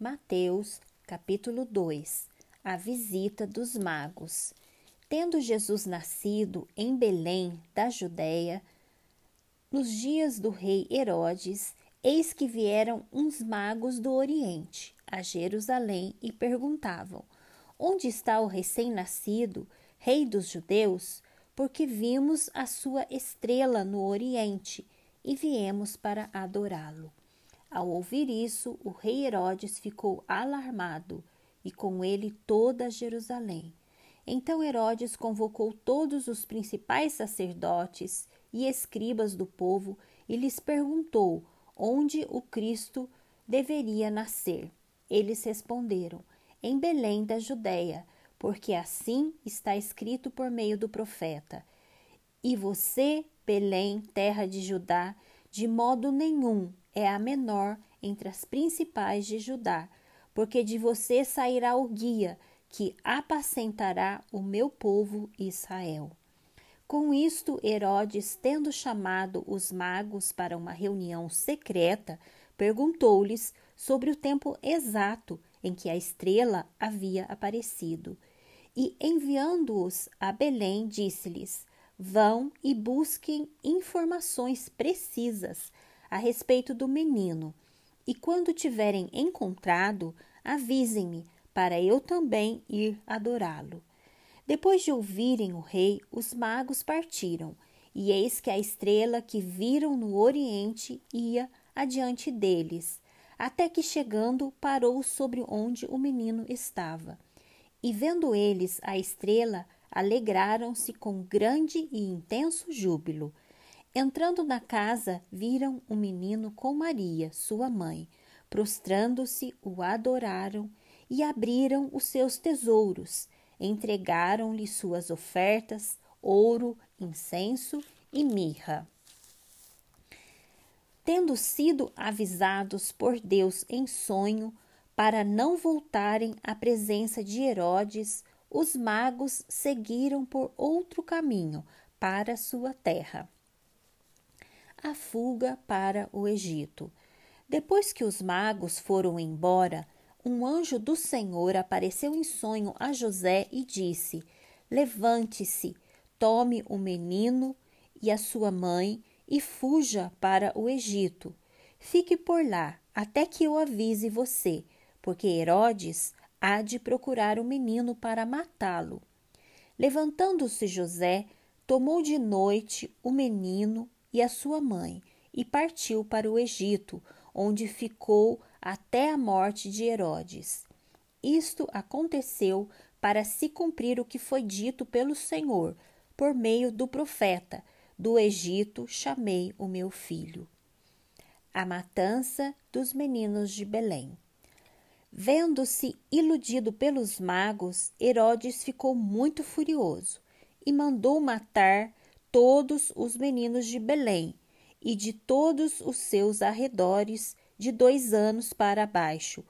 Mateus, capítulo 2 A visita dos magos. Tendo Jesus nascido em Belém, da Judéia, nos dias do rei Herodes, eis que vieram uns magos do Oriente a Jerusalém e perguntavam: Onde está o recém-nascido, rei dos judeus? Porque vimos a sua estrela no Oriente e viemos para adorá-lo. Ao ouvir isso, o rei Herodes ficou alarmado e com ele toda Jerusalém. Então Herodes convocou todos os principais sacerdotes e escribas do povo e lhes perguntou onde o Cristo deveria nascer. Eles responderam: Em Belém da Judéia, porque assim está escrito por meio do profeta. E você, Belém, terra de Judá, de modo nenhum é a menor entre as principais de Judá, porque de você sairá o guia que apacentará o meu povo Israel. Com isto, Herodes, tendo chamado os magos para uma reunião secreta, perguntou-lhes sobre o tempo exato em que a estrela havia aparecido. E enviando-os a Belém, disse-lhes: Vão e busquem informações precisas a respeito do menino, e quando tiverem encontrado, avisem-me, para eu também ir adorá-lo. Depois de ouvirem o rei, os magos partiram, e eis que a estrela que viram no oriente ia adiante deles, até que chegando parou sobre onde o menino estava. E vendo eles a estrela, alegraram-se com grande e intenso júbilo. Entrando na casa, viram o menino com Maria, sua mãe. Prostrando-se, o adoraram e abriram os seus tesouros. Entregaram-lhe suas ofertas, ouro, incenso e mirra. Tendo sido avisados por Deus em sonho para não voltarem à presença de Herodes, os magos seguiram por outro caminho para sua terra a fuga para o Egito. Depois que os magos foram embora, um anjo do Senhor apareceu em sonho a José e disse: Levante-se, tome o menino e a sua mãe e fuja para o Egito. Fique por lá até que eu avise você, porque Herodes há de procurar o menino para matá-lo. Levantando-se José, tomou de noite o menino e a sua mãe, e partiu para o Egito, onde ficou até a morte de Herodes. Isto aconteceu para se cumprir o que foi dito pelo Senhor, por meio do profeta: Do Egito chamei o meu filho. A matança dos meninos de Belém. Vendo-se iludido pelos magos, Herodes ficou muito furioso e mandou matar todos os meninos de Belém e de todos os seus arredores de dois anos para baixo,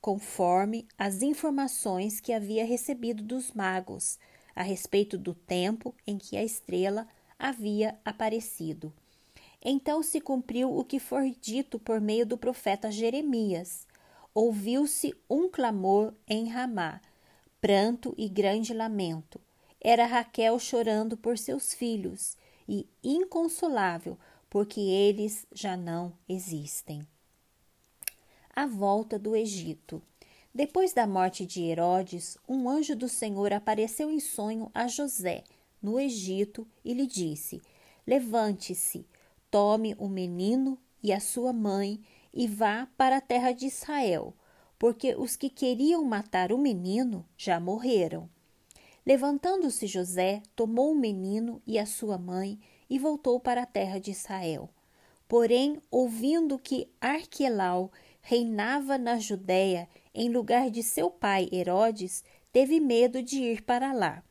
conforme as informações que havia recebido dos magos a respeito do tempo em que a estrela havia aparecido. Então se cumpriu o que foi dito por meio do profeta Jeremias. Ouviu-se um clamor em Ramá, pranto e grande lamento era Raquel chorando por seus filhos e inconsolável porque eles já não existem. A volta do Egito. Depois da morte de Herodes, um anjo do Senhor apareceu em sonho a José, no Egito, e lhe disse: Levante-se, tome o menino e a sua mãe e vá para a terra de Israel, porque os que queriam matar o menino já morreram. Levantando-se José, tomou o menino e a sua mãe e voltou para a terra de Israel. Porém, ouvindo que Arquelau reinava na Judéia em lugar de seu pai Herodes, teve medo de ir para lá.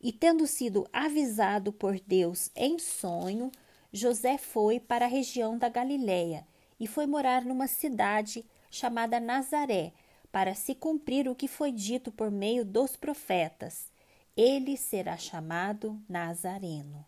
E tendo sido avisado por Deus em sonho, José foi para a região da Galiléia e foi morar numa cidade chamada Nazaré, para se cumprir o que foi dito por meio dos profetas: ele será chamado Nazareno.